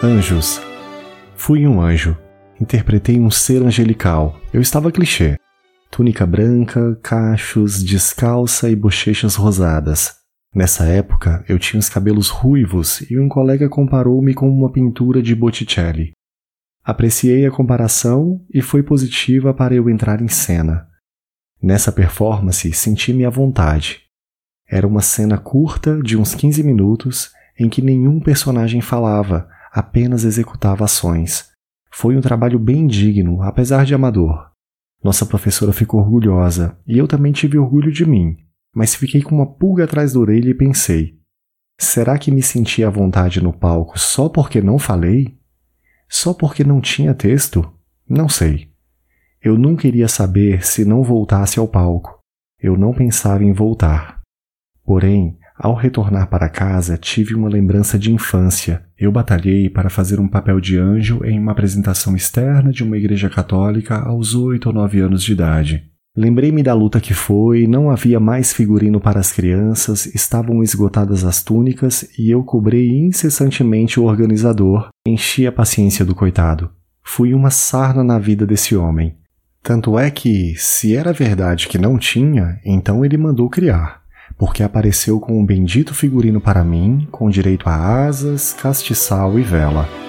Anjos. Fui um anjo. Interpretei um ser angelical. Eu estava clichê. Túnica branca, cachos, descalça e bochechas rosadas. Nessa época, eu tinha os cabelos ruivos e um colega comparou-me com uma pintura de Botticelli. Apreciei a comparação e foi positiva para eu entrar em cena. Nessa performance, senti-me à vontade. Era uma cena curta de uns 15 minutos em que nenhum personagem falava, apenas executava ações. Foi um trabalho bem digno, apesar de amador. Nossa professora ficou orgulhosa e eu também tive orgulho de mim, mas fiquei com uma pulga atrás da orelha e pensei: será que me senti à vontade no palco só porque não falei? Só porque não tinha texto? Não sei. Eu nunca iria saber se não voltasse ao palco. Eu não pensava em voltar. Porém, ao retornar para casa, tive uma lembrança de infância. Eu batalhei para fazer um papel de anjo em uma apresentação externa de uma igreja católica aos oito ou nove anos de idade. Lembrei-me da luta que foi, não havia mais figurino para as crianças, estavam esgotadas as túnicas e eu cobrei incessantemente o organizador, enchi a paciência do coitado. Fui uma sarna na vida desse homem. Tanto é que, se era verdade que não tinha, então ele mandou criar porque apareceu com um bendito figurino para mim, com direito a asas, castiçal e vela.